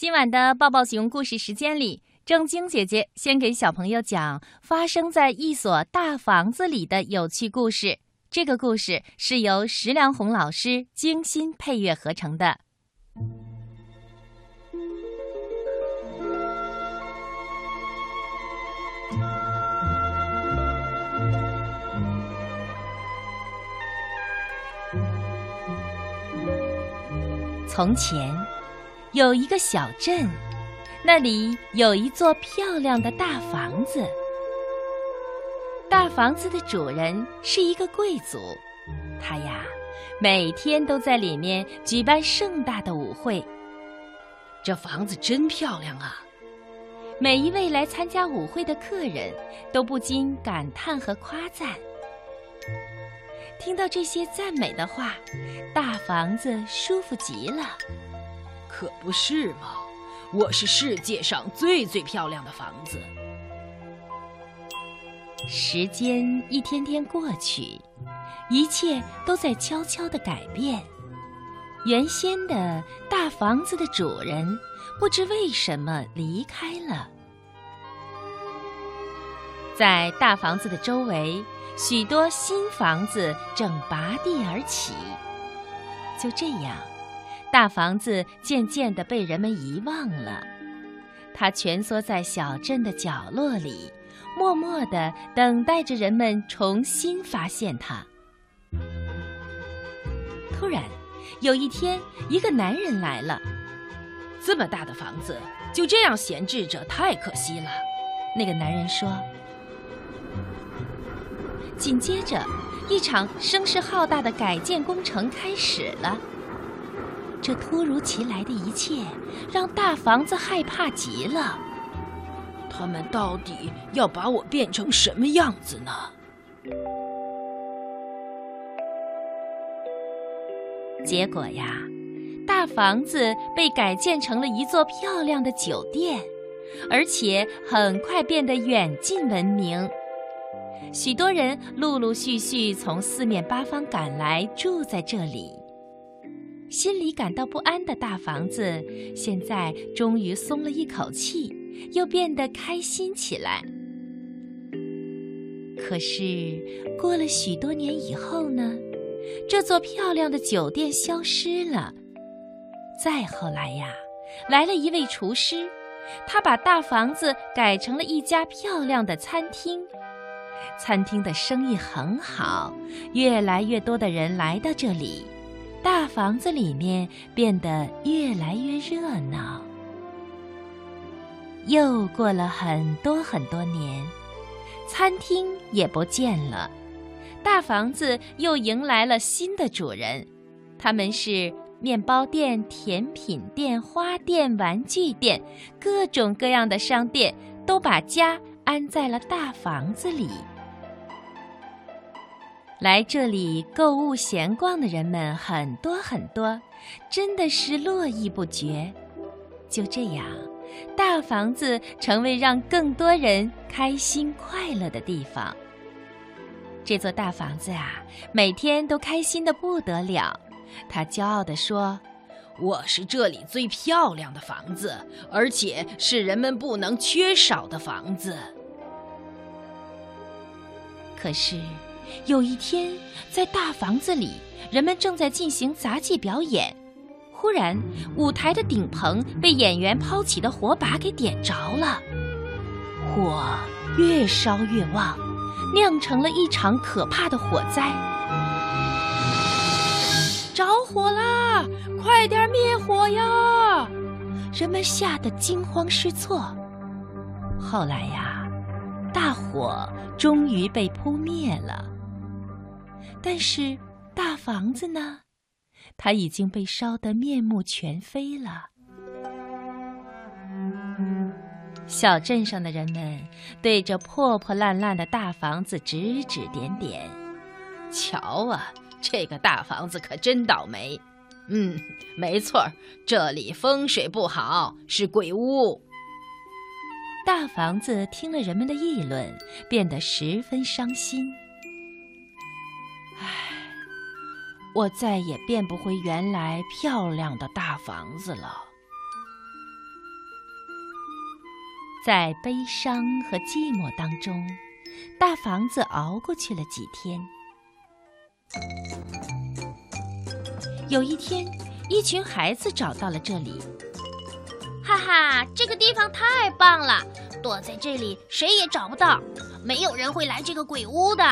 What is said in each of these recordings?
今晚的抱抱熊故事时间里，正晶姐姐先给小朋友讲发生在一所大房子里的有趣故事。这个故事是由石良红老师精心配乐合成的。从前，有一个小镇，那里有一座漂亮的大房子。大房子的主人是一个贵族，他呀，每天都在里面举办盛大的舞会。这房子真漂亮啊！每一位来参加舞会的客人都不禁感叹和夸赞。听到这些赞美的话，大房子舒服极了。可不是嘛，我是世界上最最漂亮的房子。时间一天天过去，一切都在悄悄地改变。原先的大房子的主人不知为什么离开了，在大房子的周围。许多新房子正拔地而起，就这样，大房子渐渐地被人们遗忘了。它蜷缩在小镇的角落里，默默地等待着人们重新发现它。突然，有一天，一个男人来了。这么大的房子就这样闲置着，太可惜了。那个男人说。紧接着，一场声势浩大的改建工程开始了。这突如其来的一切让大房子害怕极了。他们到底要把我变成什么样子呢？结果呀，大房子被改建成了一座漂亮的酒店，而且很快变得远近闻名。许多人陆陆续续从四面八方赶来，住在这里。心里感到不安的大房子，现在终于松了一口气，又变得开心起来。可是，过了许多年以后呢？这座漂亮的酒店消失了。再后来呀，来了一位厨师，他把大房子改成了一家漂亮的餐厅。餐厅的生意很好，越来越多的人来到这里，大房子里面变得越来越热闹。又过了很多很多年，餐厅也不见了，大房子又迎来了新的主人，他们是面包店、甜品店、花店、玩具店，各种各样的商店都把家安在了大房子里。来这里购物闲逛的人们很多很多，真的是络绎不绝。就这样，大房子成为让更多人开心快乐的地方。这座大房子啊，每天都开心的不得了。他骄傲地说：“我是这里最漂亮的房子，而且是人们不能缺少的房子。”可是。有一天，在大房子里，人们正在进行杂技表演。忽然，舞台的顶棚被演员抛起的火把给点着了，火越烧越旺，酿成了一场可怕的火灾。着火啦！快点灭火呀！人们吓得惊慌失措。后来呀，大火终于被扑灭了。但是大房子呢？它已经被烧得面目全非了。小镇上的人们对着破破烂烂的大房子指指点点：“瞧啊，这个大房子可真倒霉！”“嗯，没错，这里风水不好，是鬼屋。”大房子听了人们的议论，变得十分伤心。唉我再也变不回原来漂亮的大房子了。在悲伤和寂寞当中，大房子熬过去了几天。有一天，一群孩子找到了这里。哈哈，这个地方太棒了！躲在这里，谁也找不到，没有人会来这个鬼屋的。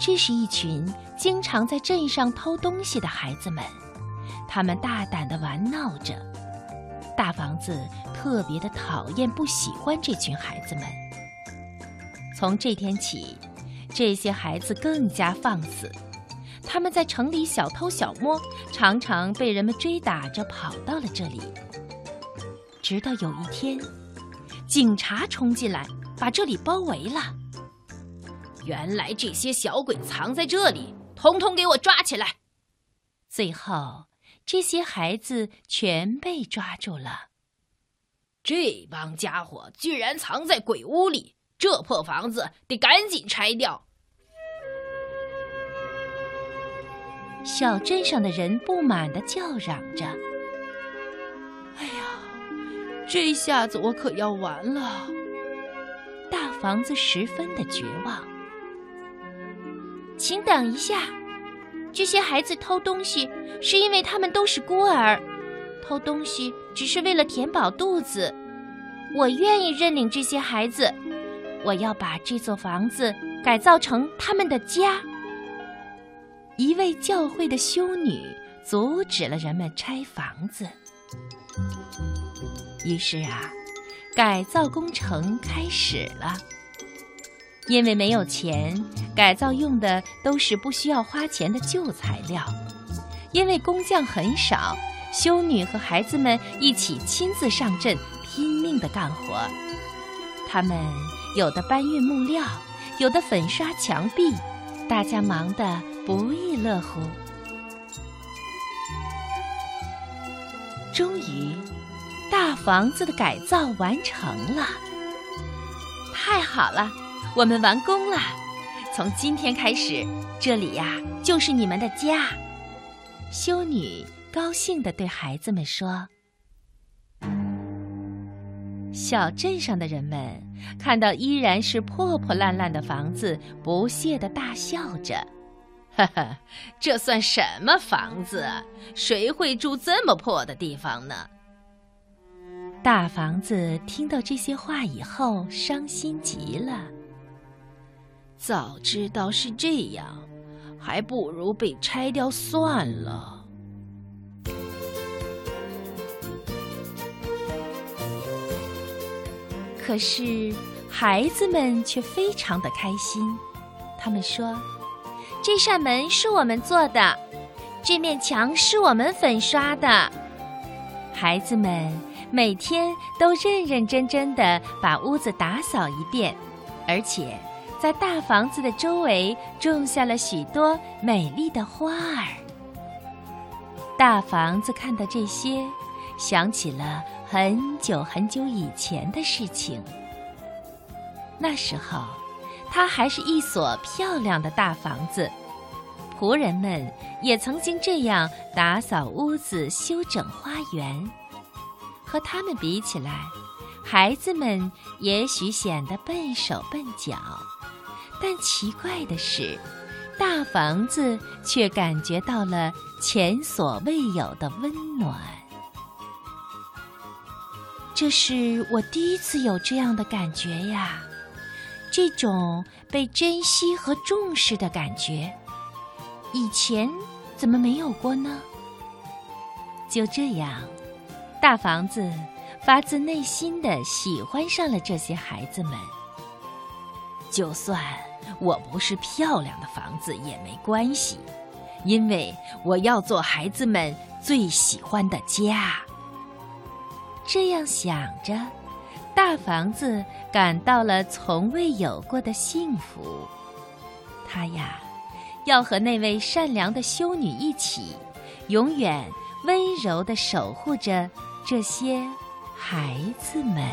这是一群经常在镇上偷东西的孩子们，他们大胆地玩闹着。大房子特别的讨厌、不喜欢这群孩子们。从这天起，这些孩子更加放肆。他们在城里小偷小摸，常常被人们追打着跑到了这里。直到有一天，警察冲进来，把这里包围了。原来这些小鬼藏在这里，统统给我抓起来！最后。这些孩子全被抓住了。这帮家伙居然藏在鬼屋里，这破房子得赶紧拆掉。小镇上的人不满的叫嚷着：“哎呀，这下子我可要完了！”大房子十分的绝望。请等一下。这些孩子偷东西，是因为他们都是孤儿，偷东西只是为了填饱肚子。我愿意认领这些孩子，我要把这座房子改造成他们的家。一位教会的修女阻止了人们拆房子，于是啊，改造工程开始了。因为没有钱，改造用的都是不需要花钱的旧材料。因为工匠很少，修女和孩子们一起亲自上阵，拼命的干活。他们有的搬运木料，有的粉刷墙壁，大家忙得不亦乐乎。终于，大房子的改造完成了，太好了！我们完工了，从今天开始，这里呀就是你们的家。修女高兴地对孩子们说。小镇上的人们看到依然是破破烂烂的房子，不屑地大笑着：“哈哈，这算什么房子？谁会住这么破的地方呢？”大房子听到这些话以后，伤心极了。早知道是这样，还不如被拆掉算了。可是孩子们却非常的开心，他们说：“这扇门是我们做的，这面墙是我们粉刷的。”孩子们每天都认认真真的把屋子打扫一遍，而且。在大房子的周围种下了许多美丽的花儿。大房子看到这些，想起了很久很久以前的事情。那时候，它还是一所漂亮的大房子，仆人们也曾经这样打扫屋子、修整花园。和他们比起来，孩子们也许显得笨手笨脚。但奇怪的是，大房子却感觉到了前所未有的温暖。这是我第一次有这样的感觉呀，这种被珍惜和重视的感觉，以前怎么没有过呢？就这样，大房子发自内心的喜欢上了这些孩子们，就算。我不是漂亮的房子也没关系，因为我要做孩子们最喜欢的家。这样想着，大房子感到了从未有过的幸福。他呀，要和那位善良的修女一起，永远温柔地守护着这些孩子们。